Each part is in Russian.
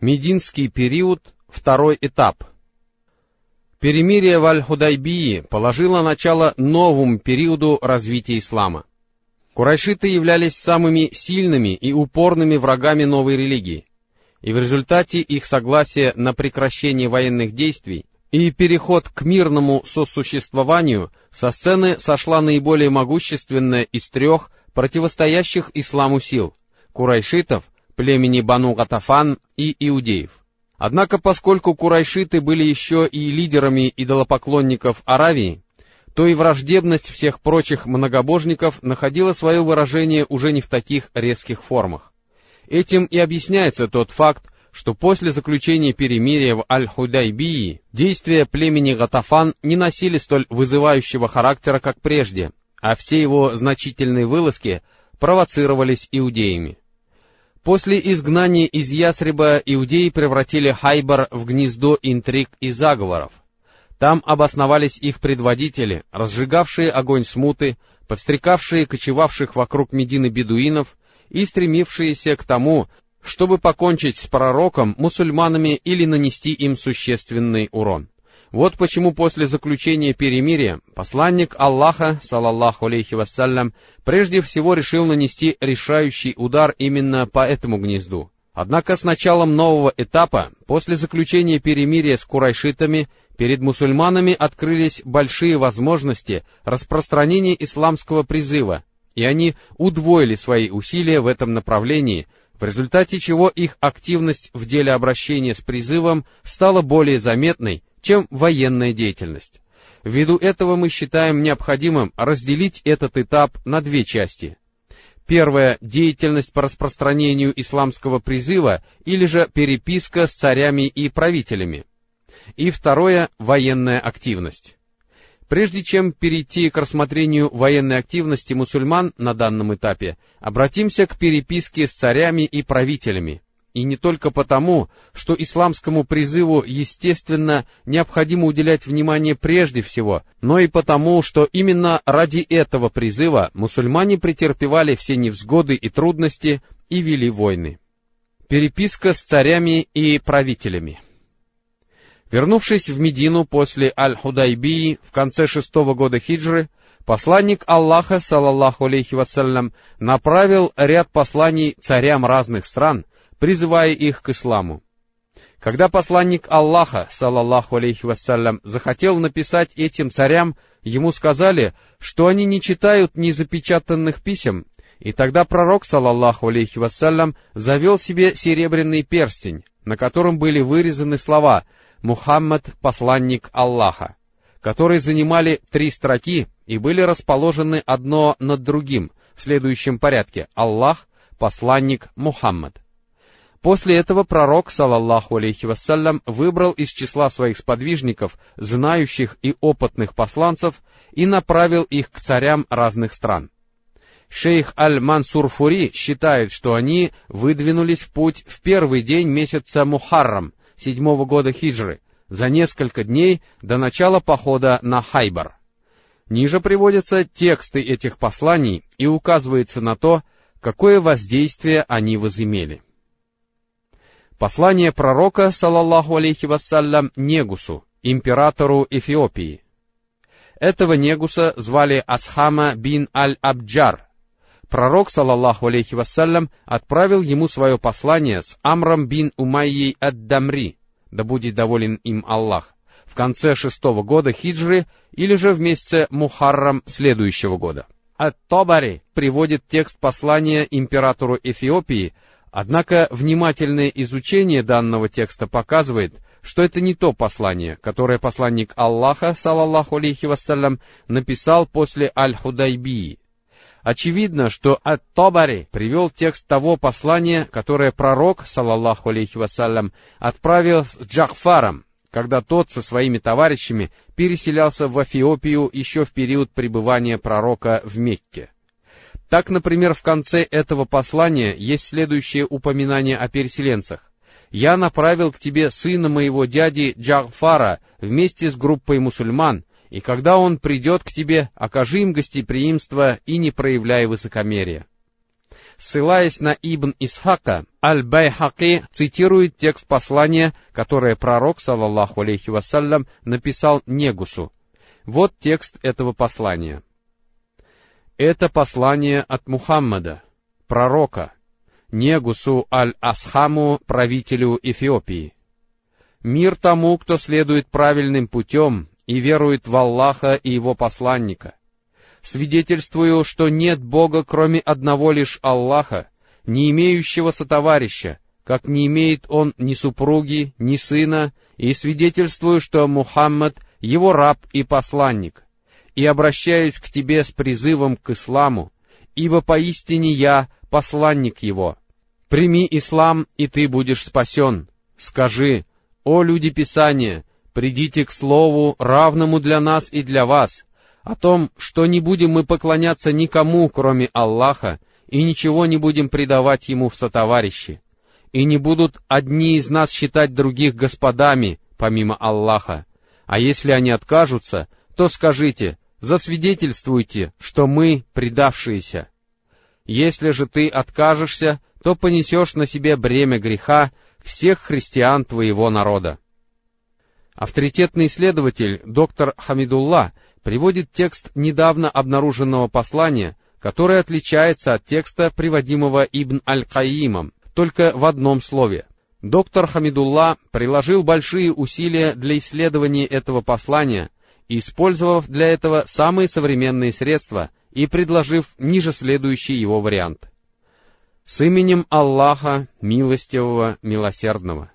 Мединский период, второй этап. Перемирие в Аль-Худайбии положило начало новому периоду развития ислама. Курайшиты являлись самыми сильными и упорными врагами новой религии, и в результате их согласия на прекращение военных действий и переход к мирному сосуществованию со сцены сошла наиболее могущественная из трех противостоящих исламу сил — курайшитов — племени Бану Гатафан и иудеев. Однако, поскольку курайшиты были еще и лидерами идолопоклонников Аравии, то и враждебность всех прочих многобожников находила свое выражение уже не в таких резких формах. Этим и объясняется тот факт, что после заключения перемирия в Аль-Худайбии действия племени Гатафан не носили столь вызывающего характера, как прежде, а все его значительные вылазки провоцировались иудеями. После изгнания из Ясреба иудеи превратили Хайбар в гнездо интриг и заговоров. Там обосновались их предводители, разжигавшие огонь смуты, подстрекавшие кочевавших вокруг Медины бедуинов и стремившиеся к тому, чтобы покончить с пророком, мусульманами или нанести им существенный урон. Вот почему после заключения перемирия посланник Аллаха, салаллаху алейхи вассалям, прежде всего решил нанести решающий удар именно по этому гнезду. Однако с началом нового этапа, после заключения перемирия с курайшитами, перед мусульманами открылись большие возможности распространения исламского призыва, и они удвоили свои усилия в этом направлении, в результате чего их активность в деле обращения с призывом стала более заметной, чем военная деятельность. Ввиду этого мы считаем необходимым разделить этот этап на две части. Первая — деятельность по распространению исламского призыва или же переписка с царями и правителями. И второе — военная активность. Прежде чем перейти к рассмотрению военной активности мусульман на данном этапе, обратимся к переписке с царями и правителями, и не только потому, что исламскому призыву, естественно, необходимо уделять внимание прежде всего, но и потому, что именно ради этого призыва мусульмане претерпевали все невзгоды и трудности и вели войны. Переписка с царями и правителями Вернувшись в Медину после Аль-Худайбии в конце шестого года хиджры, посланник Аллаха, салаллаху алейхи вассалям, направил ряд посланий царям разных стран — призывая их к исламу. Когда посланник Аллаха, салаллаху алейхи вассалям, захотел написать этим царям, ему сказали, что они не читают незапечатанных писем, и тогда пророк, салаллаху алейхи вассалям, завел себе серебряный перстень, на котором были вырезаны слова «Мухаммад, посланник Аллаха», которые занимали три строки и были расположены одно над другим в следующем порядке «Аллах, посланник Мухаммад». После этого пророк, салаллаху алейхи вассалям, выбрал из числа своих сподвижников, знающих и опытных посланцев, и направил их к царям разных стран. Шейх Аль-Мансур Фури считает, что они выдвинулись в путь в первый день месяца Мухаррам, седьмого года хиджры, за несколько дней до начала похода на Хайбар. Ниже приводятся тексты этих посланий и указывается на то, какое воздействие они возымели. Послание пророка, салаллаху алейхи вассалям, Негусу, императору Эфиопии. Этого Негуса звали Асхама бин Аль-Абджар. Пророк, салаллаху алейхи вассалям, отправил ему свое послание с Амром бин Умайей ад-Дамри, да будет доволен им Аллах, в конце шестого года хиджры или же в месяце Мухаррам следующего года. Ат-Тобари приводит текст послания императору Эфиопии Однако внимательное изучение данного текста показывает, что это не то послание, которое посланник Аллаха, салаллаху алейхи вассалям, написал после Аль-Худайбии. Очевидно, что Ат-Табари привел текст того послания, которое пророк, салаллаху алейхи вассалям, отправил с Джахфаром, когда тот со своими товарищами переселялся в Эфиопию еще в период пребывания пророка в Мекке. Так, например, в конце этого послания есть следующее упоминание о переселенцах. «Я направил к тебе сына моего дяди Джафара вместе с группой мусульман, и когда он придет к тебе, окажи им гостеприимство и не проявляй высокомерия». Ссылаясь на Ибн Исхака, Аль-Байхаки цитирует текст послания, которое пророк, саллаллаху алейхи вассалям, написал Негусу. Вот текст этого послания. Это послание от Мухаммада, пророка, Негусу Аль-Асхаму, правителю Эфиопии. Мир тому, кто следует правильным путем и верует в Аллаха и Его посланника. Свидетельствую, что нет Бога, кроме одного лишь Аллаха, не имеющего сотоварища, как не имеет он ни супруги, ни сына, и свидетельствую, что Мухаммад — его раб и посланник, и обращаюсь к тебе с призывом к исламу, ибо поистине я посланник его. Прими ислам, и ты будешь спасен. Скажи, «О люди Писания, придите к слову, равному для нас и для вас, о том, что не будем мы поклоняться никому, кроме Аллаха, и ничего не будем предавать Ему в сотоварищи, и не будут одни из нас считать других господами, помимо Аллаха, а если они откажутся, то скажите, засвидетельствуйте, что мы предавшиеся. Если же ты откажешься, то понесешь на себе бремя греха, всех христиан твоего народа. Авторитетный исследователь доктор Хамидулла приводит текст недавно обнаруженного послания, которое отличается от текста, приводимого Ибн Аль-Каимом, только в одном слове. Доктор Хамидулла приложил большие усилия для исследования этого послания, использовав для этого самые современные средства и предложив ниже следующий его вариант — с именем Аллаха, милостивого, милосердного.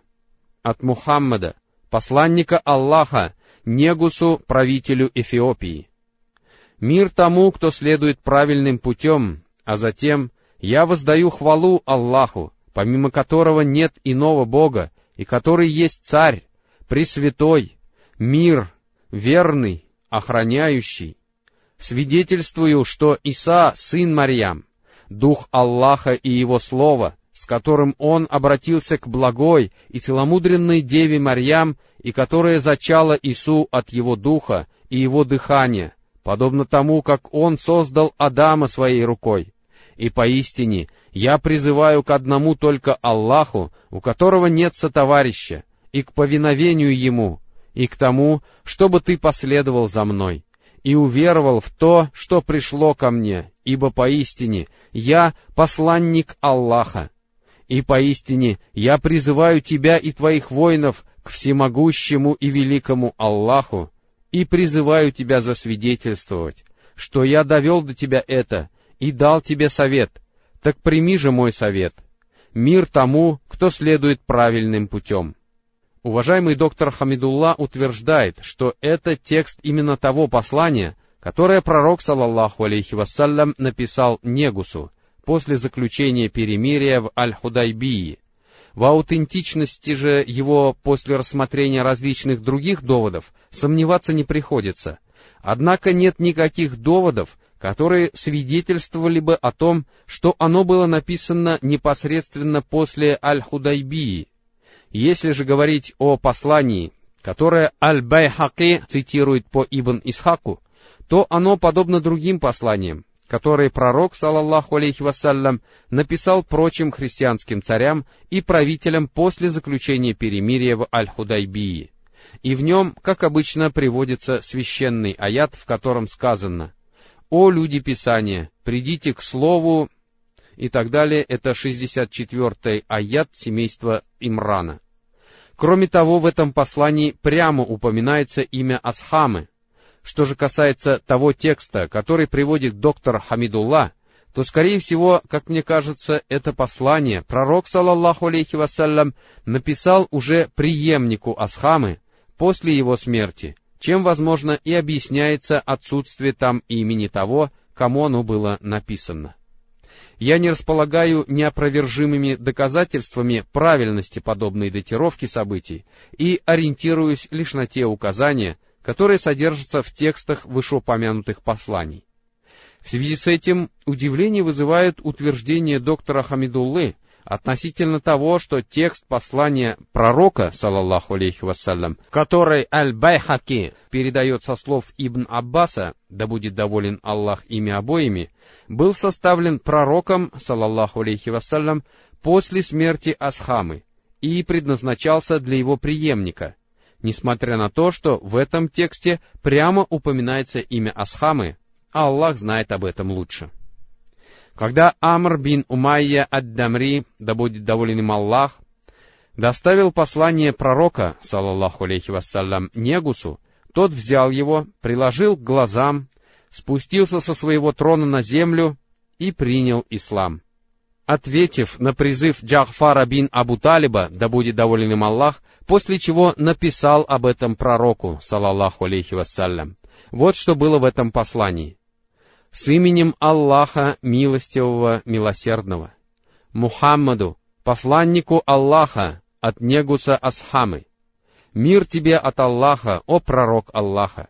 От Мухаммада, посланника Аллаха, Негусу, правителю Эфиопии. Мир тому, кто следует правильным путем, а затем я воздаю хвалу Аллаху, помимо которого нет иного Бога, и который есть Царь, Пресвятой, Мир, Верный, Охраняющий. Свидетельствую, что Иса, сын Марьям, Дух Аллаха и Его Слово, с которым Он обратился к благой и целомудренной Деве Марьям, и которая зачала Ису от Его Духа и Его дыхания, подобно тому, как Он создал Адама своей рукой. И поистине я призываю к одному только Аллаху, у которого нет сотоварища, и к повиновению Ему, и к тому, чтобы ты последовал за мной и уверовал в то, что пришло ко мне, ибо поистине я посланник Аллаха. И поистине я призываю тебя и твоих воинов к всемогущему и великому Аллаху, и призываю тебя засвидетельствовать, что я довел до тебя это и дал тебе совет, так прими же мой совет. Мир тому, кто следует правильным путем. Уважаемый доктор Хамидулла утверждает, что это текст именно того послания, которое пророк, саллаллаху алейхи вассалям, написал Негусу после заключения перемирия в Аль-Худайбии. В аутентичности же его после рассмотрения различных других доводов сомневаться не приходится. Однако нет никаких доводов, которые свидетельствовали бы о том, что оно было написано непосредственно после Аль-Худайбии, если же говорить о послании, которое Аль-Байхаки цитирует по Ибн Исхаку, то оно подобно другим посланиям, которые пророк, салаллаху алейхи вассалям, написал прочим христианским царям и правителям после заключения перемирия в Аль-Худайбии. И в нем, как обычно, приводится священный аят, в котором сказано «О люди Писания, придите к слову и так далее, это 64-й аят семейства Имрана. Кроме того, в этом послании прямо упоминается имя Асхамы. Что же касается того текста, который приводит доктор Хамидулла, то, скорее всего, как мне кажется, это послание пророк, саллаллаху алейхи вассалям, написал уже преемнику Асхамы после его смерти, чем, возможно, и объясняется отсутствие там имени того, кому оно было написано я не располагаю неопровержимыми доказательствами правильности подобной датировки событий и ориентируюсь лишь на те указания, которые содержатся в текстах вышеупомянутых посланий. В связи с этим удивление вызывает утверждение доктора Хамидуллы относительно того, что текст послания пророка, салаллаху алейхи вассалям, который Аль-Байхаки передает со слов Ибн Аббаса, да будет доволен Аллах ими обоими, был составлен пророком, салаллаху алейхи вассалям, после смерти Асхамы и предназначался для его преемника, несмотря на то, что в этом тексте прямо упоминается имя Асхамы, а Аллах знает об этом лучше. Когда Амр бин Умайя ад-Дамри, да будет доволен им Аллах, доставил послание пророка, салаллаху алейхи вассалям, Негусу, тот взял его, приложил к глазам, спустился со своего трона на землю и принял ислам. Ответив на призыв Джахфара бин Абу Талиба, да будет доволен им Аллах, после чего написал об этом пророку, салаллаху алейхи вассалям. Вот что было в этом послании с именем Аллаха Милостивого Милосердного, Мухаммаду, посланнику Аллаха от Негуса Асхамы. Мир тебе от Аллаха, о пророк Аллаха!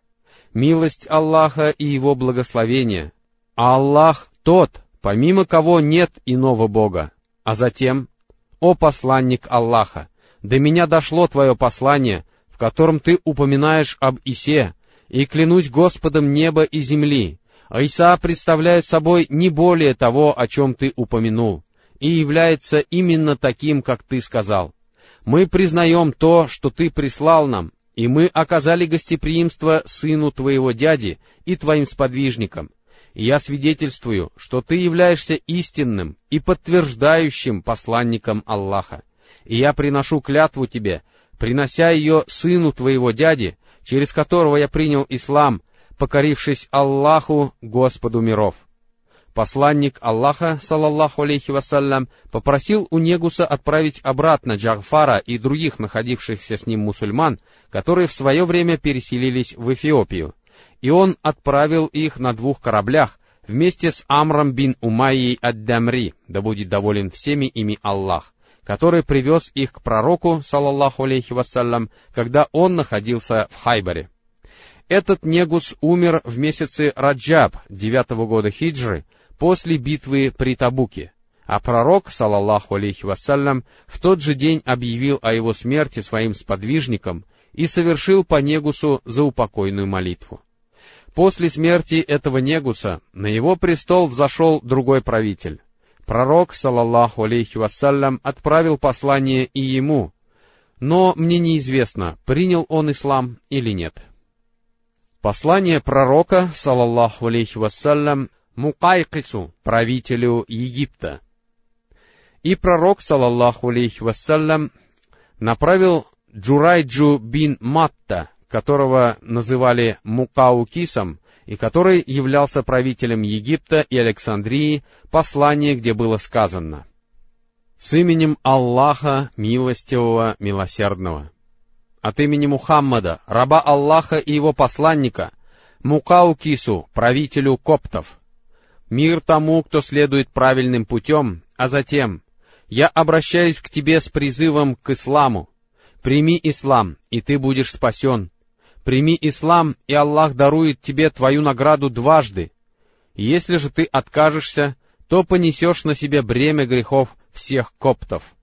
Милость Аллаха и его благословение. А Аллах тот, помимо кого нет иного Бога. А затем, о посланник Аллаха, до меня дошло твое послание, в котором ты упоминаешь об Исе, и клянусь Господом неба и земли, Иса представляет собой не более того, о чем ты упомянул, и является именно таким, как ты сказал. Мы признаем то, что ты прислал нам, и мы оказали гостеприимство сыну твоего дяди и твоим сподвижникам. И я свидетельствую, что ты являешься истинным и подтверждающим посланником Аллаха. И я приношу клятву тебе, принося ее сыну твоего дяди, через которого я принял ислам, покорившись Аллаху, Господу миров. Посланник Аллаха, салаллаху алейхи вассалям, попросил у Негуса отправить обратно Джагфара и других находившихся с ним мусульман, которые в свое время переселились в Эфиопию, и он отправил их на двух кораблях вместе с Амром бин Умайей ад-Дамри, да будет доволен всеми ими Аллах, который привез их к пророку, салаллаху алейхи вассалям, когда он находился в Хайбаре. Этот Негус умер в месяце Раджаб девятого года хиджры после битвы при Табуке, а пророк, салаллаху алейхи вассалям, в тот же день объявил о его смерти своим сподвижникам и совершил по Негусу заупокойную молитву. После смерти этого Негуса на его престол взошел другой правитель. Пророк, салаллаху алейхи вассалям, отправил послание и ему, но мне неизвестно, принял он ислам или нет. Послание пророка, салаллаху алейхи вассалям, Мукайкису, правителю Египта. И пророк, салаллаху алейхи вассалям, направил Джурайджу бин Матта, которого называли Мукаукисом, и который являлся правителем Египта и Александрии, послание, где было сказано «С именем Аллаха, милостивого, милосердного» от имени Мухаммада, раба Аллаха и его посланника, Мукаукису, правителю коптов. Мир тому, кто следует правильным путем, а затем я обращаюсь к тебе с призывом к исламу. Прими ислам, и ты будешь спасен. Прими ислам, и Аллах дарует тебе твою награду дважды. Если же ты откажешься, то понесешь на себе бремя грехов всех коптов.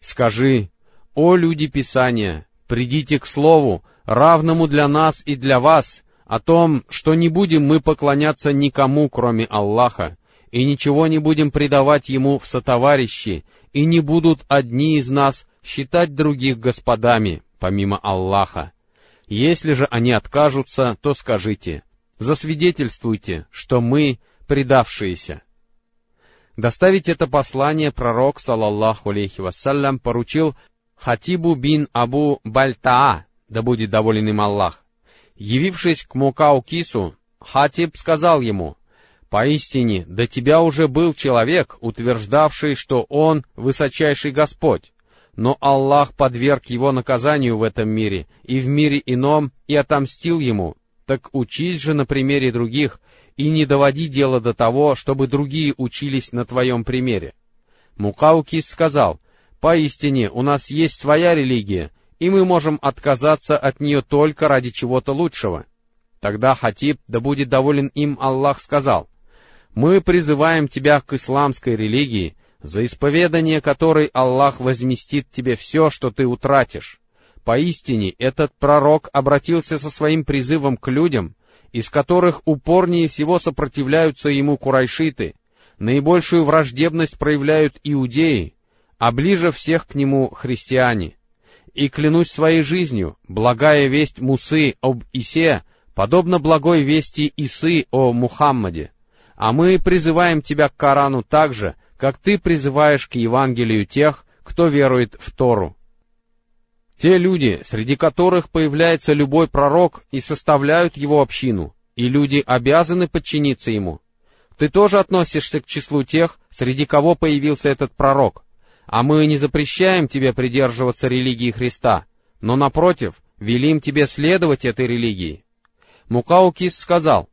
Скажи, о люди Писания, придите к слову, равному для нас и для вас, о том, что не будем мы поклоняться никому, кроме Аллаха, и ничего не будем предавать Ему в сотоварищи, и не будут одни из нас считать других господами, помимо Аллаха. Если же они откажутся, то скажите, засвидетельствуйте, что мы предавшиеся. Доставить это послание пророк, салаллаху алейхи вассалям, поручил Хатибу бин Абу Бальтаа, да будет доволен им Аллах. Явившись к Мукаукису, Хатиб сказал ему, «Поистине, до тебя уже был человек, утверждавший, что он высочайший Господь, но Аллах подверг его наказанию в этом мире и в мире ином и отомстил ему. Так учись же на примере других и не доводи дело до того, чтобы другие учились на твоем примере». Мукаукис сказал, Поистине, у нас есть своя религия, и мы можем отказаться от нее только ради чего-то лучшего. Тогда Хатиб, да будет доволен им Аллах, сказал, «Мы призываем тебя к исламской религии, за исповедание которой Аллах возместит тебе все, что ты утратишь. Поистине, этот пророк обратился со своим призывом к людям, из которых упорнее всего сопротивляются ему курайшиты, наибольшую враждебность проявляют иудеи, а ближе всех к нему христиане. И клянусь своей жизнью, благая весть Мусы об Исе, подобно благой вести Исы о Мухаммаде. А мы призываем тебя к Корану так же, как ты призываешь к Евангелию тех, кто верует в Тору. Те люди, среди которых появляется любой пророк и составляют его общину, и люди обязаны подчиниться ему. Ты тоже относишься к числу тех, среди кого появился этот пророк. А мы не запрещаем тебе придерживаться религии Христа, но, напротив, велим тебе следовать этой религии. Мукаукис сказал,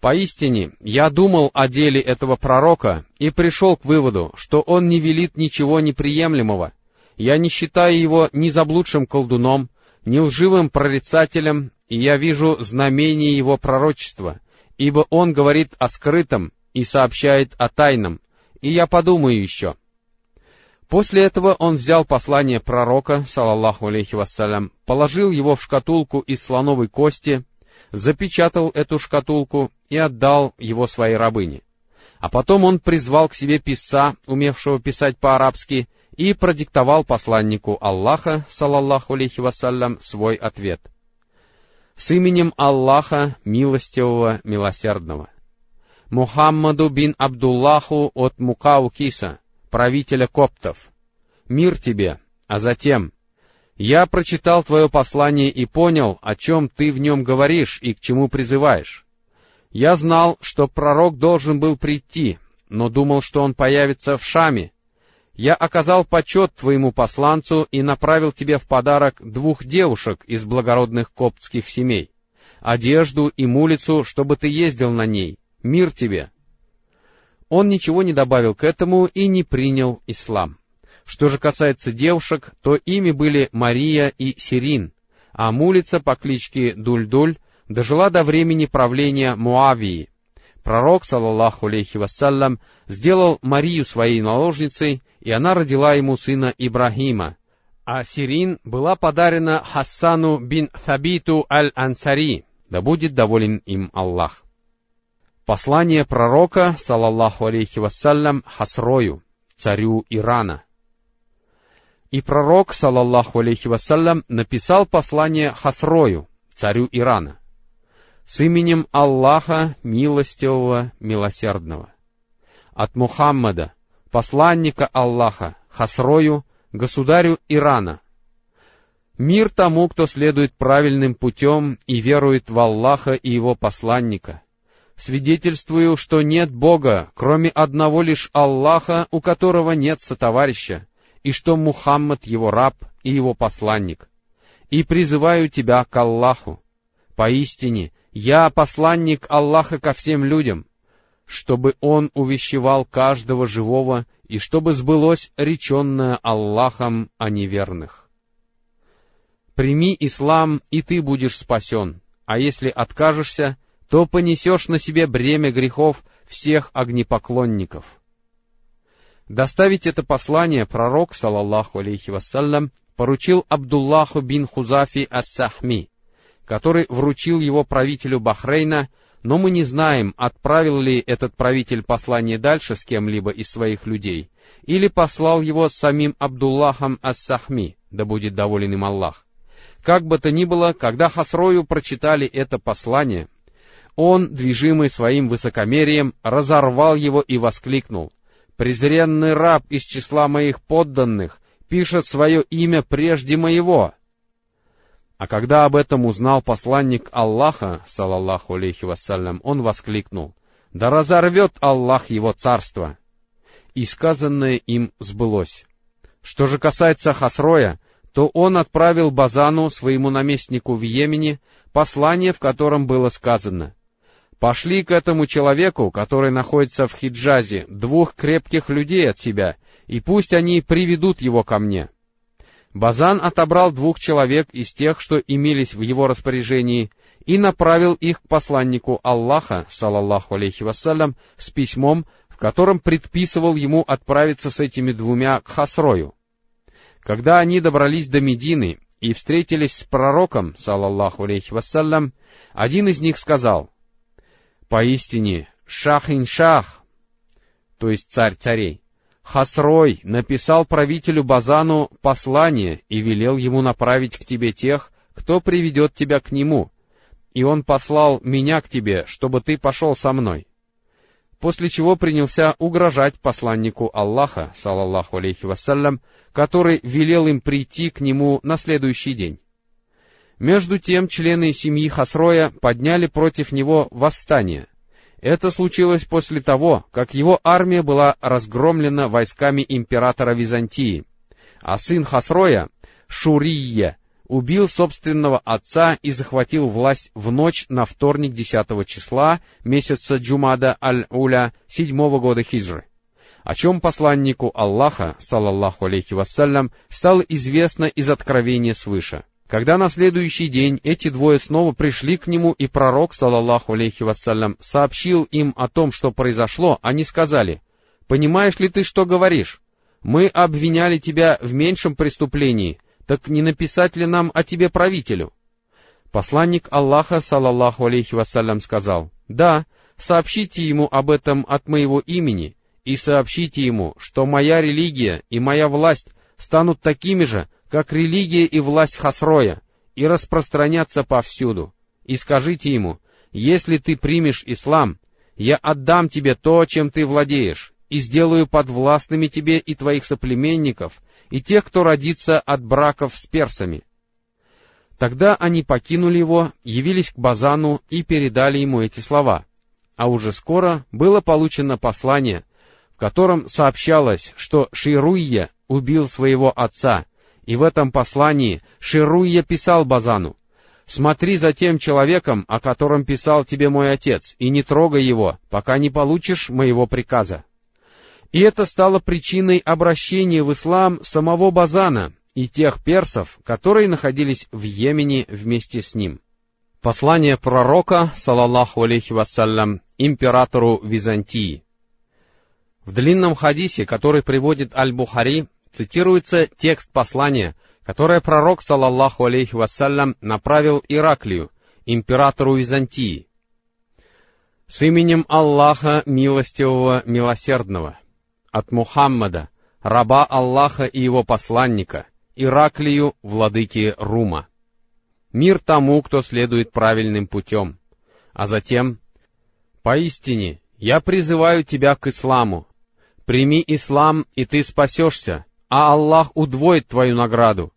Поистине, я думал о деле этого пророка и пришел к выводу, что он не велит ничего неприемлемого. Я не считаю его ни заблудшим колдуном, ни лживым прорицателем, и я вижу знамение его пророчества, ибо он говорит о скрытом и сообщает о тайном, и я подумаю еще. После этого он взял послание пророка, салаллаху алейхи вассалям, положил его в шкатулку из слоновой кости, запечатал эту шкатулку и отдал его своей рабыне. А потом он призвал к себе писца, умевшего писать по-арабски, и продиктовал посланнику Аллаха, салаллаху алейхи вассалям, свой ответ. С именем Аллаха, милостивого, милосердного. Мухаммаду бин Абдуллаху от Мукаукиса, правителя коптов. Мир тебе, а затем я прочитал твое послание и понял, о чем ты в нем говоришь и к чему призываешь. Я знал, что пророк должен был прийти, но думал, что он появится в Шаме. Я оказал почет твоему посланцу и направил тебе в подарок двух девушек из благородных коптских семей, одежду и мулицу, чтобы ты ездил на ней. Мир тебе!» Он ничего не добавил к этому и не принял ислам. Что же касается девушек, то ими были Мария и Сирин, а мулица по кличке Дуль-Дуль дожила до времени правления Муавии. Пророк, саллаллаху алейхи вассалям, сделал Марию своей наложницей, и она родила ему сына Ибрахима. А Сирин была подарена Хассану бин Thабиту аль-Ансари, да будет доволен им Аллах. Послание пророка, саллаллаху алейхи вассалям, Хасрою, царю Ирана — и пророк, салаллаху алейхи вассалям, написал послание Хасрою, царю Ирана, с именем Аллаха, милостивого, милосердного. От Мухаммада, посланника Аллаха, Хасрою, государю Ирана. Мир тому, кто следует правильным путем и верует в Аллаха и его посланника. Свидетельствую, что нет Бога, кроме одного лишь Аллаха, у которого нет сотоварища, и что Мухаммад его раб и его посланник. И призываю тебя к Аллаху. Поистине, я посланник Аллаха ко всем людям, чтобы Он увещевал каждого живого и чтобы сбылось реченное Аллахом о неверных. Прими ислам, и ты будешь спасен, а если откажешься, то понесешь на себе бремя грехов всех огнепоклонников. Доставить это послание пророк, салаллаху алейхи вассалям, поручил Абдуллаху бин Хузафи ас-Сахми, который вручил его правителю Бахрейна, но мы не знаем, отправил ли этот правитель послание дальше с кем-либо из своих людей, или послал его с самим Абдуллахом ас-Сахми, да будет доволен им Аллах. Как бы то ни было, когда Хасрою прочитали это послание, он, движимый своим высокомерием, разорвал его и воскликнул — презренный раб из числа моих подданных пишет свое имя прежде моего. А когда об этом узнал посланник Аллаха, салаллаху алейхи вассалям, он воскликнул, «Да разорвет Аллах его царство!» И сказанное им сбылось. Что же касается Хасроя, то он отправил Базану, своему наместнику в Йемене, послание, в котором было сказано — Пошли к этому человеку, который находится в Хиджазе, двух крепких людей от себя, и пусть они приведут его ко мне. Базан отобрал двух человек из тех, что имелись в его распоряжении, и направил их к посланнику Аллаха, салаллаху алейхи вассалям, с письмом, в котором предписывал ему отправиться с этими двумя к Хасрою. Когда они добрались до Медины и встретились с пророком, салаллаху алейхи вассалям, один из них сказал, «Поистине, шах-ин-шах, то есть царь царей, Хасрой написал правителю Базану послание и велел ему направить к тебе тех, кто приведет тебя к нему, и он послал меня к тебе, чтобы ты пошел со мной. После чего принялся угрожать посланнику Аллаха, салаллаху алейхи вассалям, который велел им прийти к нему на следующий день. Между тем члены семьи Хасроя подняли против него восстание. Это случилось после того, как его армия была разгромлена войсками императора Византии, а сын Хасроя, Шурия, убил собственного отца и захватил власть в ночь на вторник 10 числа месяца Джумада Аль-Уля седьмого года хиджры, о чем посланнику Аллаха, салаллаху алейхи вассалям, стало известно из откровения свыше. Когда на следующий день эти двое снова пришли к нему, и пророк, салаллаху алейхи вассалям, сообщил им о том, что произошло, они сказали, «Понимаешь ли ты, что говоришь? Мы обвиняли тебя в меньшем преступлении, так не написать ли нам о тебе правителю? Посланник Аллаха, салаллаху алейхи вассалям, сказал, «Да, сообщите ему об этом от моего имени, и сообщите ему, что моя религия и моя власть станут такими же, как религия и власть Хасроя, и распространятся повсюду. И скажите ему, если ты примешь ислам, я отдам тебе то, чем ты владеешь, и сделаю подвластными тебе и твоих соплеменников, и тех, кто родится от браков с персами. Тогда они покинули его, явились к Базану и передали ему эти слова. А уже скоро было получено послание, в котором сообщалось, что Шируйя убил своего отца, и в этом послании Шируйя писал Базану, «Смотри за тем человеком, о котором писал тебе мой отец, и не трогай его, пока не получишь моего приказа». И это стало причиной обращения в ислам самого Базана и тех персов, которые находились в Йемене вместе с ним. Послание пророка, салаллаху алейхи вассалям, императору Византии. В длинном хадисе, который приводит Аль-Бухари, цитируется текст послания, которое пророк, салаллаху алейхи вассалям, направил Ираклию, императору Византии. С именем Аллаха Милостивого Милосердного от Мухаммада, раба Аллаха и его посланника, Ираклию, владыки Рума. Мир тому, кто следует правильным путем. А затем, «Поистине, я призываю тебя к исламу. Прими ислам, и ты спасешься, а Аллах удвоит твою награду.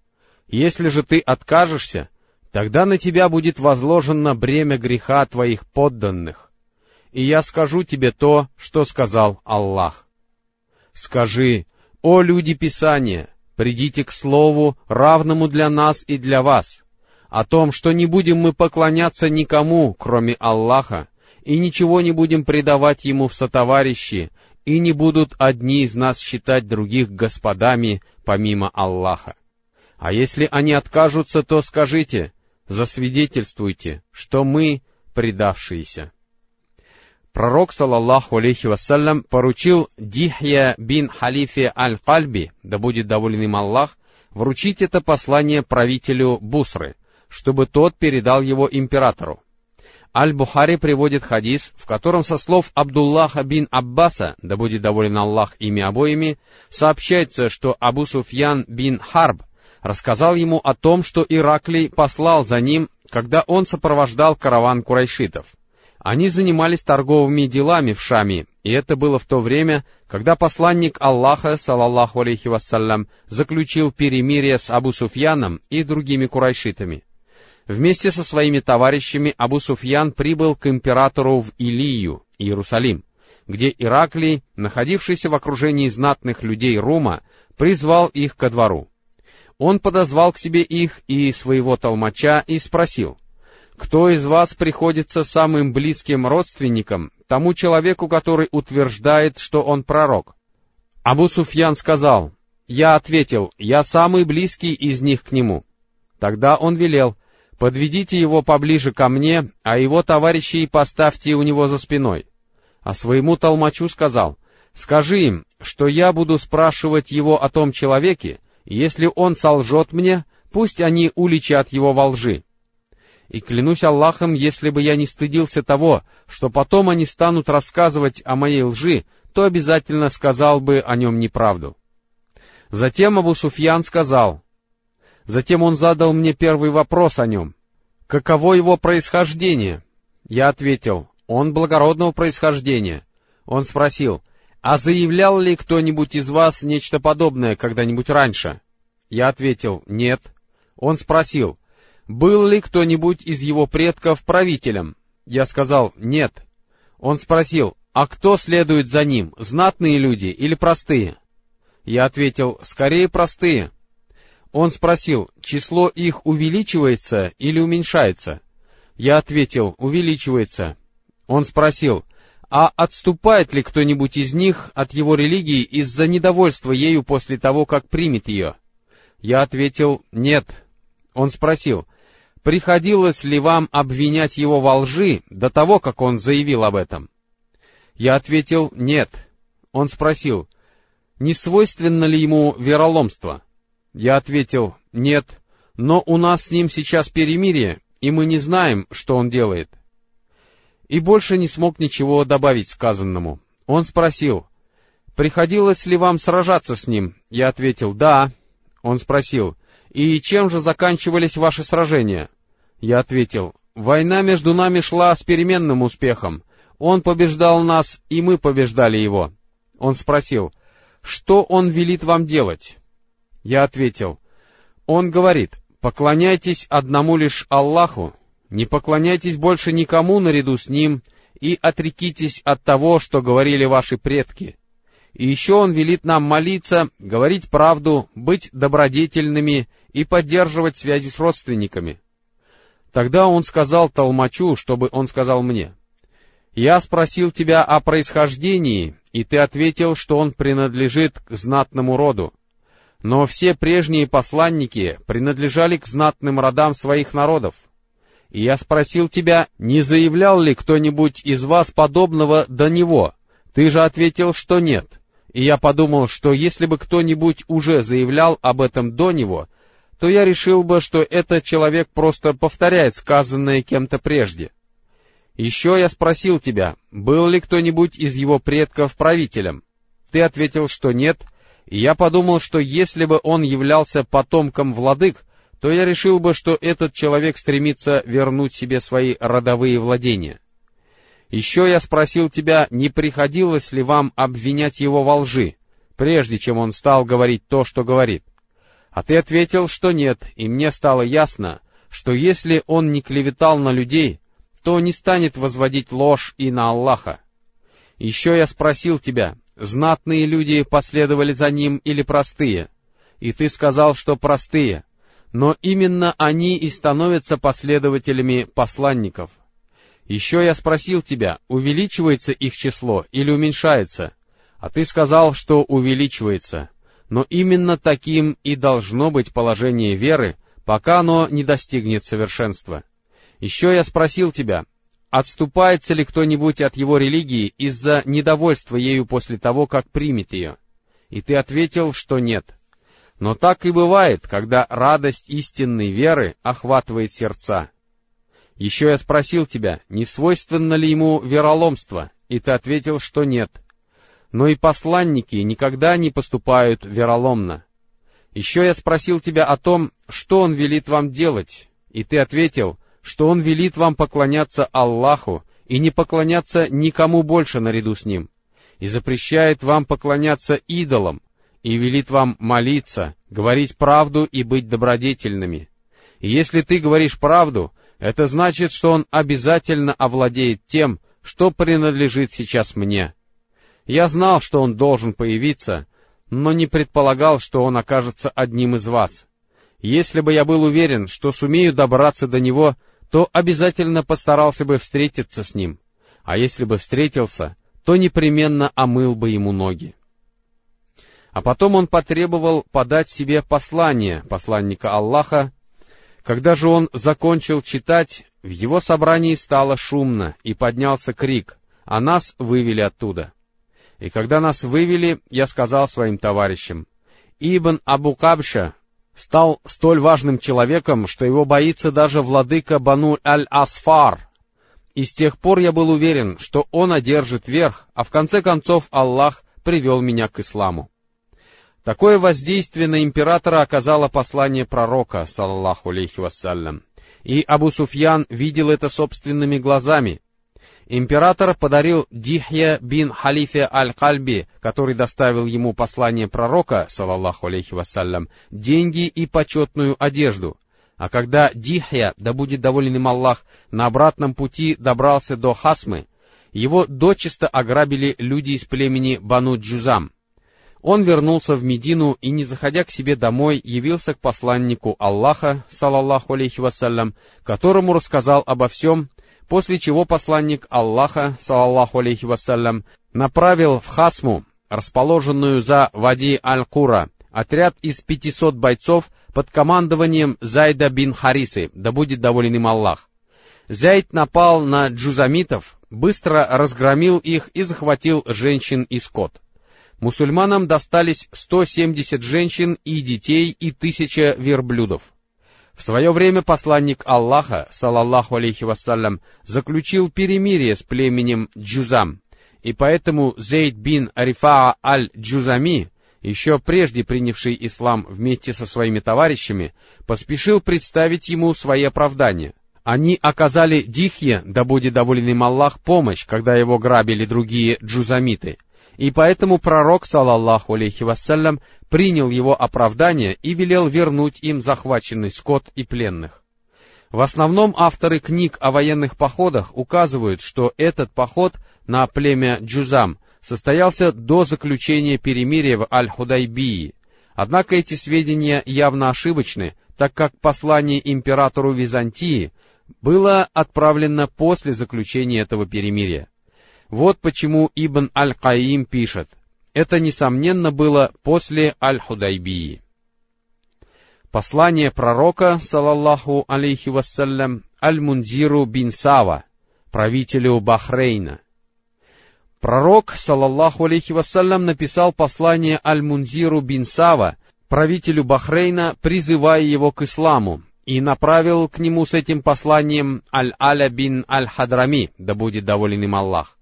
Если же ты откажешься, тогда на тебя будет возложено бремя греха твоих подданных. И я скажу тебе то, что сказал Аллах. Скажи, «О люди Писания, придите к слову, равному для нас и для вас, о том, что не будем мы поклоняться никому, кроме Аллаха, и ничего не будем предавать Ему в сотоварищи, и не будут одни из нас считать других господами, помимо Аллаха. А если они откажутся, то скажите, засвидетельствуйте, что мы предавшиеся пророк, саллаллаху алейхи вассалям, поручил Дихья бин Халифе Аль-Кальби, да будет доволен им Аллах, вручить это послание правителю Бусры, чтобы тот передал его императору. Аль-Бухари приводит хадис, в котором со слов Абдуллаха бин Аббаса, да будет доволен Аллах ими обоими, сообщается, что Абу Суфьян бин Харб рассказал ему о том, что Ираклий послал за ним, когда он сопровождал караван курайшитов — они занимались торговыми делами в Шаме, и это было в то время, когда посланник Аллаха, салаллаху алейхи вассалям, заключил перемирие с Абу Суфьяном и другими курайшитами. Вместе со своими товарищами Абу Суфьян прибыл к императору в Илию, Иерусалим, где Ираклий, находившийся в окружении знатных людей Рума, призвал их ко двору. Он подозвал к себе их и своего толмача и спросил, кто из вас приходится самым близким родственником тому человеку, который утверждает, что он пророк? Абу Суфьян сказал, я ответил, я самый близкий из них к нему. Тогда он велел, подведите его поближе ко мне, а его товарищей поставьте у него за спиной. А своему толмачу сказал, Скажи им, что я буду спрашивать его о том человеке, и если он солжет мне, пусть они уличат его во лжи. И клянусь Аллахом, если бы я не стыдился того, что потом они станут рассказывать о моей лжи, то обязательно сказал бы о нем неправду. Затем Абу Суфьян сказал, затем он задал мне первый вопрос о нем. Каково его происхождение? Я ответил, он благородного происхождения. Он спросил, а заявлял ли кто-нибудь из вас нечто подобное когда-нибудь раньше? Я ответил, нет. Он спросил, был ли кто-нибудь из его предков правителем? Я сказал, нет. Он спросил, а кто следует за ним, знатные люди или простые? Я ответил, скорее простые. Он спросил, число их увеличивается или уменьшается? Я ответил, увеличивается. Он спросил, а отступает ли кто-нибудь из них от его религии из-за недовольства ею после того, как примет ее? Я ответил, нет. Он спросил, приходилось ли вам обвинять его во лжи до того, как он заявил об этом? Я ответил, нет. Он спросил, не свойственно ли ему вероломство? Я ответил, нет, но у нас с ним сейчас перемирие, и мы не знаем, что он делает. И больше не смог ничего добавить сказанному. Он спросил, приходилось ли вам сражаться с ним? Я ответил, да. Он спросил, и чем же заканчивались ваши сражения? Я ответил, война между нами шла с переменным успехом. Он побеждал нас, и мы побеждали его. Он спросил, что он велит вам делать? Я ответил, он говорит, поклоняйтесь одному лишь Аллаху, не поклоняйтесь больше никому наряду с ним, и отрекитесь от того, что говорили ваши предки. И еще он велит нам молиться, говорить правду, быть добродетельными и поддерживать связи с родственниками. Тогда он сказал Толмачу, чтобы он сказал мне, «Я спросил тебя о происхождении, и ты ответил, что он принадлежит к знатному роду. Но все прежние посланники принадлежали к знатным родам своих народов. И я спросил тебя, не заявлял ли кто-нибудь из вас подобного до него? Ты же ответил, что нет. И я подумал, что если бы кто-нибудь уже заявлял об этом до него, то я решил бы, что этот человек просто повторяет сказанное кем-то прежде. Еще я спросил тебя, был ли кто-нибудь из его предков правителем? Ты ответил, что нет, и я подумал, что если бы он являлся потомком владык, то я решил бы, что этот человек стремится вернуть себе свои родовые владения. Еще я спросил тебя, не приходилось ли вам обвинять его во лжи, прежде чем он стал говорить то, что говорит. А ты ответил, что нет, и мне стало ясно, что если он не клеветал на людей, то не станет возводить ложь и на Аллаха. Еще я спросил тебя, знатные люди последовали за ним или простые? И ты сказал, что простые, но именно они и становятся последователями посланников. Еще я спросил тебя, увеличивается их число или уменьшается? А ты сказал, что увеличивается. Но именно таким и должно быть положение веры, пока оно не достигнет совершенства. Еще я спросил тебя, отступается ли кто-нибудь от его религии из-за недовольства ею после того, как примет ее? И ты ответил, что нет. Но так и бывает, когда радость истинной веры охватывает сердца. Еще я спросил тебя, не свойственно ли ему вероломство, и ты ответил, что нет. Но и посланники никогда не поступают вероломно. Еще я спросил тебя о том, что он велит вам делать, и ты ответил, что Он велит вам поклоняться Аллаху и не поклоняться никому больше наряду с Ним, и запрещает вам поклоняться идолам, и велит вам молиться, говорить правду и быть добродетельными. И если ты говоришь правду, это значит, что он обязательно овладеет тем, что принадлежит сейчас мне. Я знал, что он должен появиться, но не предполагал, что он окажется одним из вас. Если бы я был уверен, что сумею добраться до него, то обязательно постарался бы встретиться с ним, а если бы встретился, то непременно омыл бы ему ноги. А потом он потребовал подать себе послание посланника Аллаха. Когда же он закончил читать, в его собрании стало шумно, и поднялся крик, а нас вывели оттуда. И когда нас вывели, я сказал своим товарищам, Ибн Абу Кабша стал столь важным человеком, что его боится даже владыка Бану Аль-Асфар. И с тех пор я был уверен, что он одержит верх, а в конце концов Аллах привел меня к исламу. Такое воздействие на императора оказало послание пророка, саллаху алейхи вассалям. И Абу Суфьян видел это собственными глазами. Император подарил Дихья бин Халифе Аль-Кальби, который доставил ему послание пророка, салаллаху алейхи вассалям, деньги и почетную одежду. А когда Дихья, да будет доволен им Аллах, на обратном пути добрался до Хасмы, его дочисто ограбили люди из племени Бану Джузам. Он вернулся в Медину и, не заходя к себе домой, явился к посланнику Аллаха, салаллаху алейхи вассалям, которому рассказал обо всем, после чего посланник Аллаха, салаллаху алейхи вассалям, направил в Хасму, расположенную за Вади Аль-Кура, отряд из пятисот бойцов под командованием Зайда бин Харисы, да будет доволен им Аллах. Зайд напал на джузамитов, быстро разгромил их и захватил женщин и скот мусульманам достались 170 женщин и детей и тысяча верблюдов. В свое время посланник Аллаха, салаллаху алейхи вассалям, заключил перемирие с племенем Джузам, и поэтому Зейд бин Арифаа аль-Джузами, еще прежде принявший ислам вместе со своими товарищами, поспешил представить ему свои оправдания. Они оказали Дихье, да будет доволен им Аллах, помощь, когда его грабили другие джузамиты — и поэтому пророк, салаллаху алейхи вассалям, принял его оправдание и велел вернуть им захваченный скот и пленных. В основном авторы книг о военных походах указывают, что этот поход на племя Джузам состоялся до заключения перемирия в Аль-Худайбии. Однако эти сведения явно ошибочны, так как послание императору Византии было отправлено после заключения этого перемирия. Вот почему Ибн Аль-Каим пишет, это, несомненно, было после Аль-Худайбии. Послание пророка, салаллаху алейхи вассалям, Аль-Мунзиру бин Сава, правителю Бахрейна. Пророк, салаллаху алейхи вассалям, написал послание Аль-Мунзиру бин Сава, правителю Бахрейна, призывая его к исламу, и направил к нему с этим посланием Аль-Аля бин Аль-Хадрами, да будет доволен им Аллах.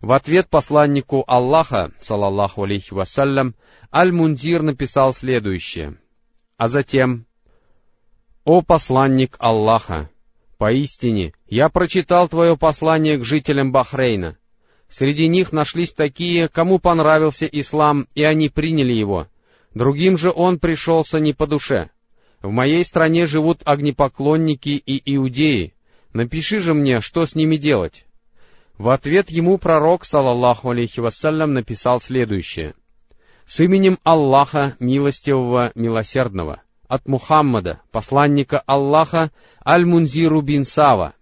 В ответ посланнику Аллаха, салаллаху алейхи вассалям, Аль-Мундир написал следующее. А затем, «О посланник Аллаха, поистине, я прочитал твое послание к жителям Бахрейна. Среди них нашлись такие, кому понравился ислам, и они приняли его. Другим же он пришелся не по душе. В моей стране живут огнепоклонники и иудеи. Напиши же мне, что с ними делать. В ответ ему пророк, салаллаху алейхи вассалям, написал следующее. «С именем Аллаха, милостивого, милосердного, от Мухаммада, посланника Аллаха, Аль-Мунзиру бин Сава.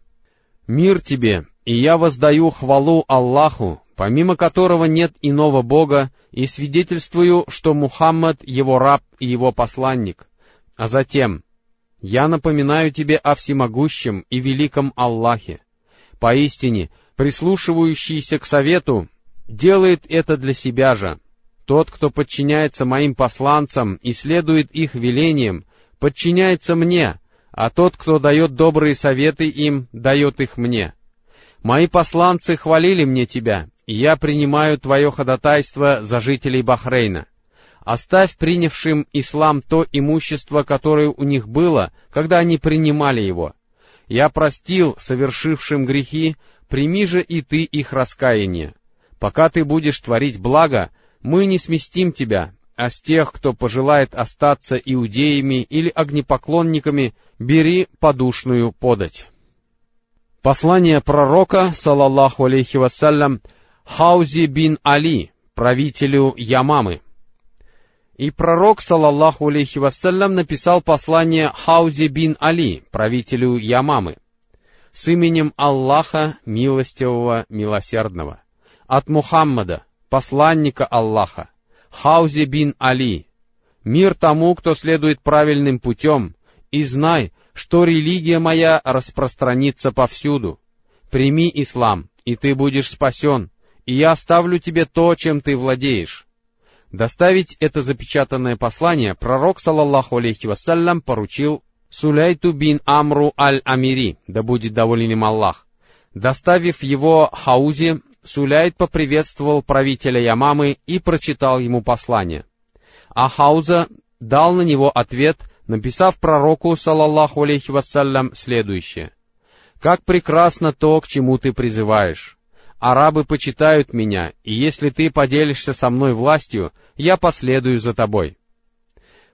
Мир тебе, и я воздаю хвалу Аллаху, помимо которого нет иного Бога, и свидетельствую, что Мухаммад — его раб и его посланник. А затем, я напоминаю тебе о всемогущем и великом Аллахе. Поистине, прислушивающийся к совету, делает это для себя же. Тот, кто подчиняется моим посланцам и следует их велениям, подчиняется мне, а тот, кто дает добрые советы им, дает их мне. Мои посланцы хвалили мне тебя, и я принимаю твое ходатайство за жителей Бахрейна. Оставь принявшим ислам то имущество, которое у них было, когда они принимали его. Я простил совершившим грехи, прими же и ты их раскаяние. Пока ты будешь творить благо, мы не сместим тебя, а с тех, кто пожелает остаться иудеями или огнепоклонниками, бери подушную подать. Послание пророка, салаллаху алейхи вассалям, Хаузи бин Али, правителю Ямамы. И пророк, салаллаху алейхи вассалям, написал послание Хаузи бин Али, правителю Ямамы с именем Аллаха, милостивого, милосердного. От Мухаммада, посланника Аллаха, Хаузи бин Али. Мир тому, кто следует правильным путем, и знай, что религия моя распространится повсюду. Прими ислам, и ты будешь спасен, и я оставлю тебе то, чем ты владеешь. Доставить это запечатанное послание пророк, саллаллаху алейхи вассалям, поручил Суляйту бин Амру аль-Амири, да будет доволен им Аллах. Доставив его Хаузе, Суляйт поприветствовал правителя Ямамы и прочитал ему послание. А Хауза дал на него ответ, написав пророку, салаллаху алейхи вассалям, следующее. «Как прекрасно то, к чему ты призываешь! Арабы почитают меня, и если ты поделишься со мной властью, я последую за тобой».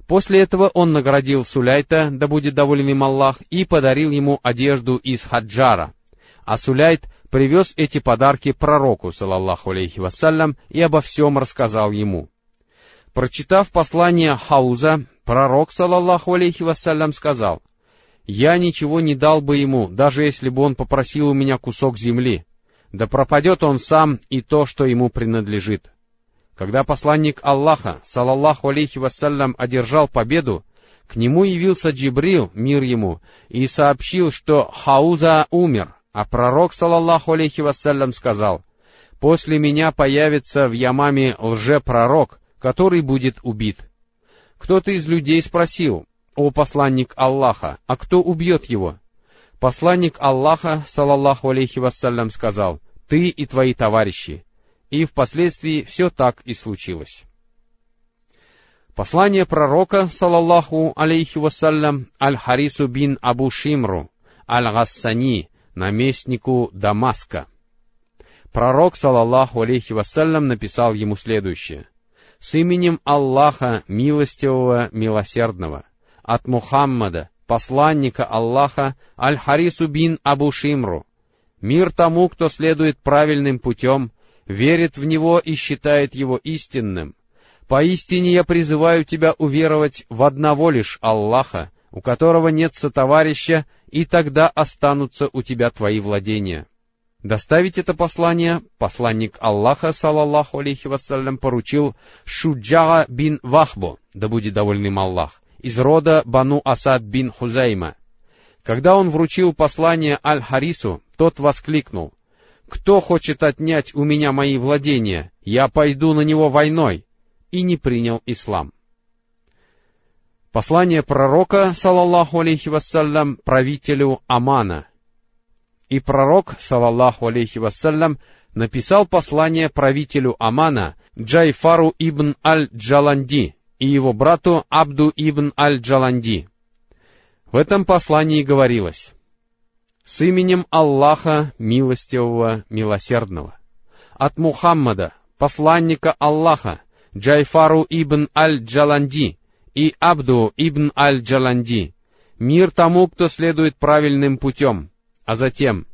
После этого он наградил Суляйта, да будет доволен им Аллах, и подарил ему одежду из хаджара. А Суляйт привез эти подарки пророку, салаллаху алейхи вассалям, и обо всем рассказал ему. Прочитав послание Хауза, пророк, салаллаху алейхи вассалям, сказал, «Я ничего не дал бы ему, даже если бы он попросил у меня кусок земли. Да пропадет он сам и то, что ему принадлежит». Когда посланник Аллаха, салаллаху алейхи вассалям, одержал победу, к нему явился Джибрил, мир ему, и сообщил, что Хауза умер, а пророк, салаллаху алейхи вассалям, сказал, «После меня появится в Ямаме лже-пророк, который будет убит». Кто-то из людей спросил, «О посланник Аллаха, а кто убьет его?» Посланник Аллаха, салаллаху алейхи вассалям, сказал, «Ты и твои товарищи» и впоследствии все так и случилось. Послание пророка, салаллаху алейхи вассалям, Аль-Харису бин Абу Шимру, Аль-Гассани, наместнику Дамаска. Пророк, салаллаху алейхи вассалям, написал ему следующее. «С именем Аллаха, милостивого, милосердного, от Мухаммада, посланника Аллаха, Аль-Харису бин Абу Шимру, мир тому, кто следует правильным путем, верит в Него и считает Его истинным. Поистине я призываю тебя уверовать в одного лишь Аллаха, у которого нет сотоварища, и тогда останутся у тебя твои владения. Доставить это послание посланник Аллаха, салаллаху алейхи вассалям, поручил Шуджага бин Вахбо, да будет довольным Аллах, из рода Бану Асад бин Хузайма. Когда он вручил послание Аль-Харису, тот воскликнул, кто хочет отнять у меня мои владения, я пойду на него войной, и не принял ислам. Послание пророка, салаллаху алейхи вассалям, правителю Амана. И пророк, салаллаху алейхи вассалям, написал послание правителю Амана Джайфару ибн аль-Джаланди и его брату Абду ибн аль-Джаланди. В этом послании говорилось, с именем Аллаха, милостивого, милосердного. От Мухаммада, посланника Аллаха, Джайфару ибн аль-Джаланди и Абду ибн аль-Джаланди, мир тому, кто следует правильным путем, а затем,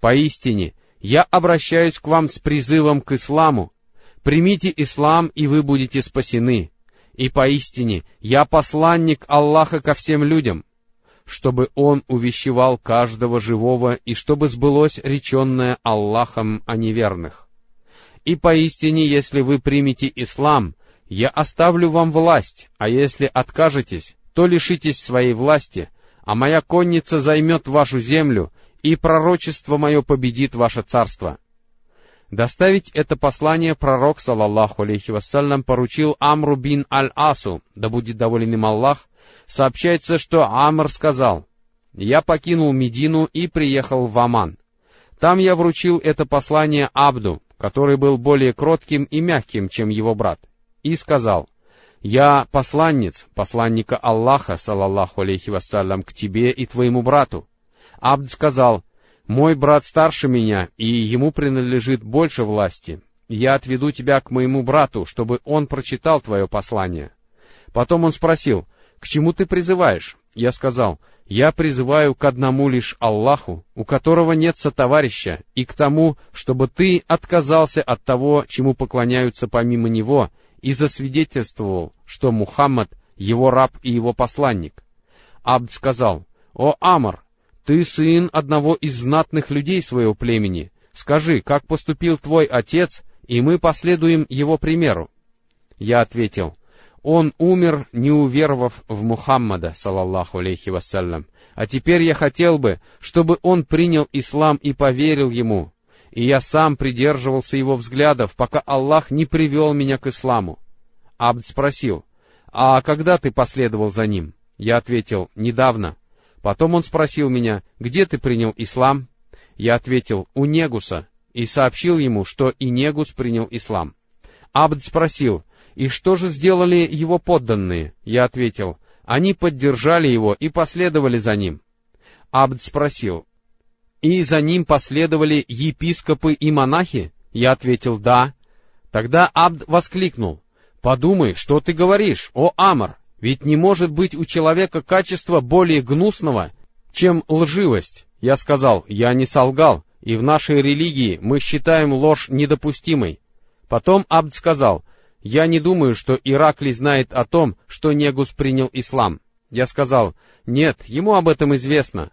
поистине, я обращаюсь к вам с призывом к исламу, примите ислам, и вы будете спасены, и поистине, я посланник Аллаха ко всем людям, чтобы Он увещевал каждого живого и чтобы сбылось реченное Аллахом о неверных. И поистине, если вы примете ислам, я оставлю вам власть, а если откажетесь, то лишитесь своей власти, а моя конница займет вашу землю, и пророчество мое победит ваше царство. Доставить это послание пророк, салаллаху алейхи вассалям, поручил Амру бин Аль-Асу, да будет доволен им Аллах, сообщается, что Амр сказал, «Я покинул Медину и приехал в Аман. Там я вручил это послание Абду, который был более кротким и мягким, чем его брат, и сказал, «Я посланниц, посланника Аллаха, салаллаху алейхи вассалям, к тебе и твоему брату». Абд сказал, «Мой брат старше меня, и ему принадлежит больше власти. Я отведу тебя к моему брату, чтобы он прочитал твое послание». Потом он спросил, к чему ты призываешь? Я сказал, я призываю к одному лишь Аллаху, у которого нет сотоварища, и к тому, чтобы ты отказался от того, чему поклоняются помимо него, и засвидетельствовал, что Мухаммад — его раб и его посланник. Абд сказал, «О, Амар, ты сын одного из знатных людей своего племени. Скажи, как поступил твой отец, и мы последуем его примеру». Я ответил, он умер, не уверовав в Мухаммада, салаллаху алейхи вассалям. А теперь я хотел бы, чтобы он принял ислам и поверил ему. и я сам придерживался его взглядов, пока Аллах не привел меня к исламу. Абд спросил, «А когда ты последовал за ним?» Я ответил, «Недавно». Потом он спросил меня, «Где ты принял ислам?» Я ответил, «У Негуса», и сообщил ему, что и Негус принял ислам. Абд спросил, «И что же сделали его подданные?» Я ответил, «Они поддержали его и последовали за ним». Абд спросил, «И за ним последовали епископы и монахи?» Я ответил «да». Тогда Абд воскликнул, «Подумай, что ты говоришь, о Амар, ведь не может быть у человека качества более гнусного, чем лживость». Я сказал, «Я не солгал, и в нашей религии мы считаем ложь недопустимой». Потом Абд сказал, «Я не думаю, что Ираклий знает о том, что Негус принял ислам». Я сказал, «Нет, ему об этом известно».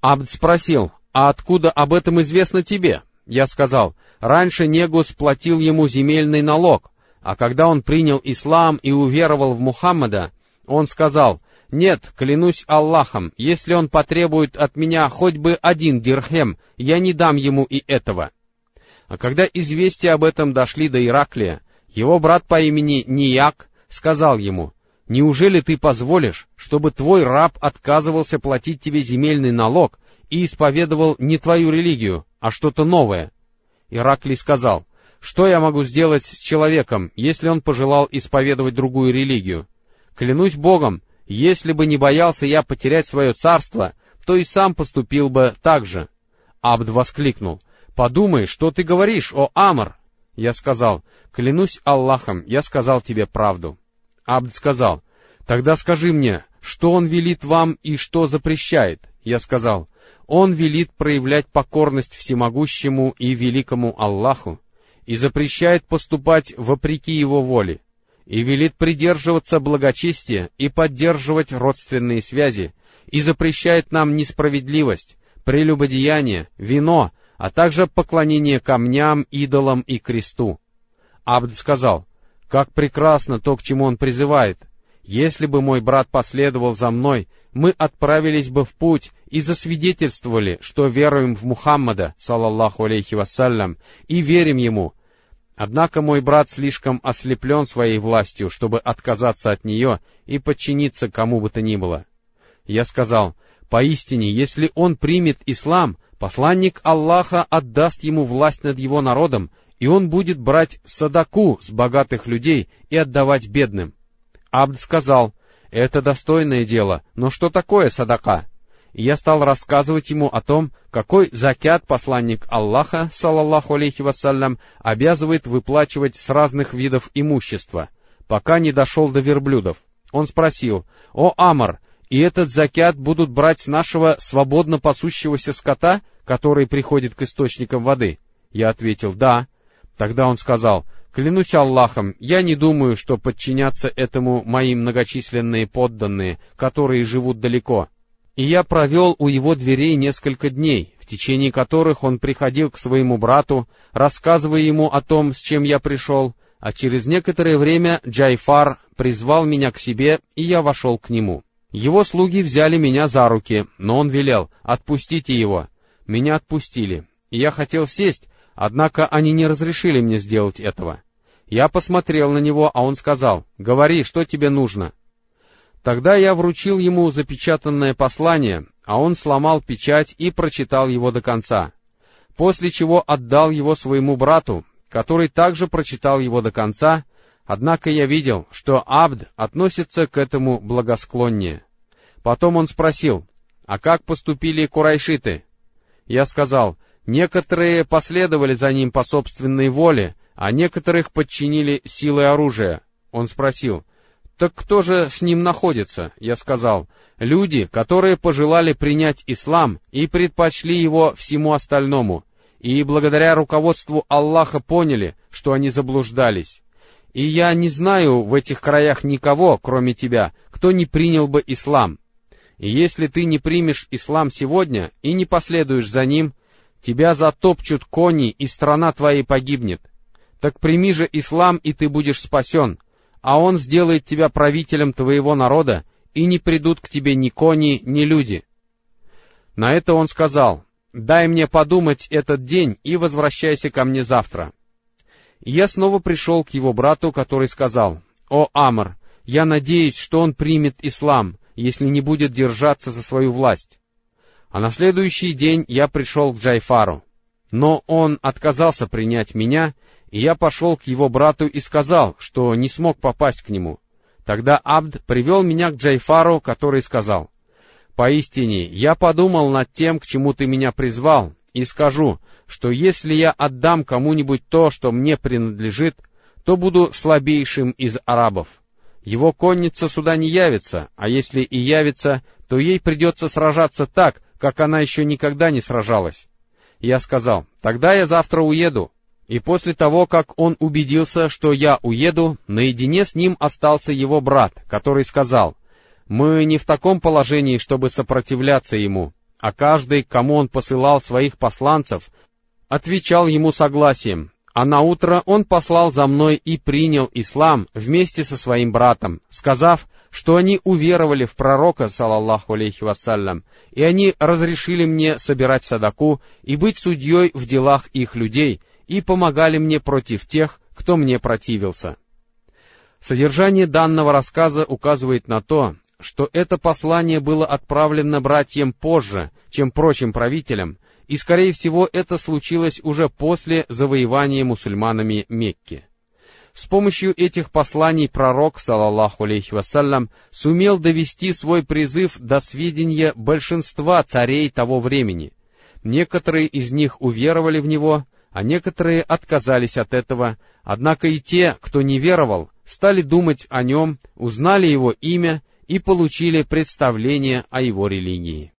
Абд спросил, «А откуда об этом известно тебе?» Я сказал, «Раньше Негус платил ему земельный налог, а когда он принял ислам и уверовал в Мухаммада, он сказал, «Нет, клянусь Аллахом, если он потребует от меня хоть бы один дирхем, я не дам ему и этого». А когда известия об этом дошли до Ираклия, его брат по имени Нияк сказал ему, «Неужели ты позволишь, чтобы твой раб отказывался платить тебе земельный налог, и исповедовал не твою религию, а что-то новое. Ираклий сказал, что я могу сделать с человеком, если он пожелал исповедовать другую религию? Клянусь Богом, если бы не боялся я потерять свое царство, то и сам поступил бы так же. Абд воскликнул, «Подумай, что ты говоришь, о Амар!» Я сказал, «Клянусь Аллахом, я сказал тебе правду». Абд сказал, «Тогда скажи мне, что он велит вам и что запрещает?» Я сказал, он велит проявлять покорность всемогущему и великому Аллаху и запрещает поступать вопреки его воле, и велит придерживаться благочестия и поддерживать родственные связи, и запрещает нам несправедливость, прелюбодеяние, вино, а также поклонение камням, идолам и кресту. Абд сказал, «Как прекрасно то, к чему он призывает! Если бы мой брат последовал за мной, мы отправились бы в путь и засвидетельствовали, что веруем в Мухаммада, салаллаху алейхи вассалям, и верим ему. Однако мой брат слишком ослеплен своей властью, чтобы отказаться от нее и подчиниться кому бы то ни было. Я сказал, поистине, если он примет ислам, посланник Аллаха отдаст ему власть над его народом, и он будет брать садаку с богатых людей и отдавать бедным. Абд сказал, «Это достойное дело, но что такое садака?» И я стал рассказывать ему о том, какой закят посланник Аллаха, салаллаху алейхи вассалям, обязывает выплачивать с разных видов имущества, пока не дошел до верблюдов. Он спросил, «О, Амар, и этот закят будут брать с нашего свободно пасущегося скота, который приходит к источникам воды?» Я ответил, «Да». Тогда он сказал, Клянусь Аллахом, я не думаю, что подчинятся этому мои многочисленные подданные, которые живут далеко. И я провел у его дверей несколько дней, в течение которых он приходил к своему брату, рассказывая ему о том, с чем я пришел, а через некоторое время Джайфар призвал меня к себе, и я вошел к нему. Его слуги взяли меня за руки, но он велел, «Отпустите его». Меня отпустили, я хотел сесть, однако они не разрешили мне сделать этого. Я посмотрел на него, а он сказал, «Говори, что тебе нужно?» Тогда я вручил ему запечатанное послание, а он сломал печать и прочитал его до конца, после чего отдал его своему брату, который также прочитал его до конца, однако я видел, что Абд относится к этому благосклоннее. Потом он спросил, «А как поступили курайшиты?» Я сказал, «Некоторые последовали за ним по собственной воле, а некоторых подчинили силой оружия. Он спросил, «Так кто же с ним находится?» Я сказал, «Люди, которые пожелали принять ислам и предпочли его всему остальному, и благодаря руководству Аллаха поняли, что они заблуждались. И я не знаю в этих краях никого, кроме тебя, кто не принял бы ислам. И если ты не примешь ислам сегодня и не последуешь за ним, тебя затопчут кони, и страна твоя погибнет. Так прими же ислам, и ты будешь спасен, а он сделает тебя правителем твоего народа, и не придут к тебе ни кони, ни люди. На это он сказал, дай мне подумать этот день и возвращайся ко мне завтра. Я снова пришел к его брату, который сказал, «О, Амр, я надеюсь, что он примет ислам, если не будет держаться за свою власть». А на следующий день я пришел к Джайфару. Но он отказался принять меня, и я пошел к его брату и сказал, что не смог попасть к нему. Тогда Абд привел меня к Джайфару, который сказал, «Поистине, я подумал над тем, к чему ты меня призвал, и скажу, что если я отдам кому-нибудь то, что мне принадлежит, то буду слабейшим из арабов. Его конница сюда не явится, а если и явится, то ей придется сражаться так, как она еще никогда не сражалась. Я сказал, тогда я завтра уеду. И после того, как он убедился, что я уеду, наедине с ним остался его брат, который сказал, «Мы не в таком положении, чтобы сопротивляться ему, а каждый, кому он посылал своих посланцев, отвечал ему согласием, а на утро он послал за мной и принял ислам вместе со своим братом, сказав, что они уверовали в пророка, салаллаху алейхи вассалям, и они разрешили мне собирать садаку и быть судьей в делах их людей, и помогали мне против тех, кто мне противился. Содержание данного рассказа указывает на то, что это послание было отправлено братьям позже, чем прочим правителям, и, скорее всего, это случилось уже после завоевания мусульманами Мекки. С помощью этих посланий пророк, салаллаху алейхи вассалям, сумел довести свой призыв до сведения большинства царей того времени. Некоторые из них уверовали в него, а некоторые отказались от этого, однако и те, кто не веровал, стали думать о нем, узнали его имя и получили представление о его религии.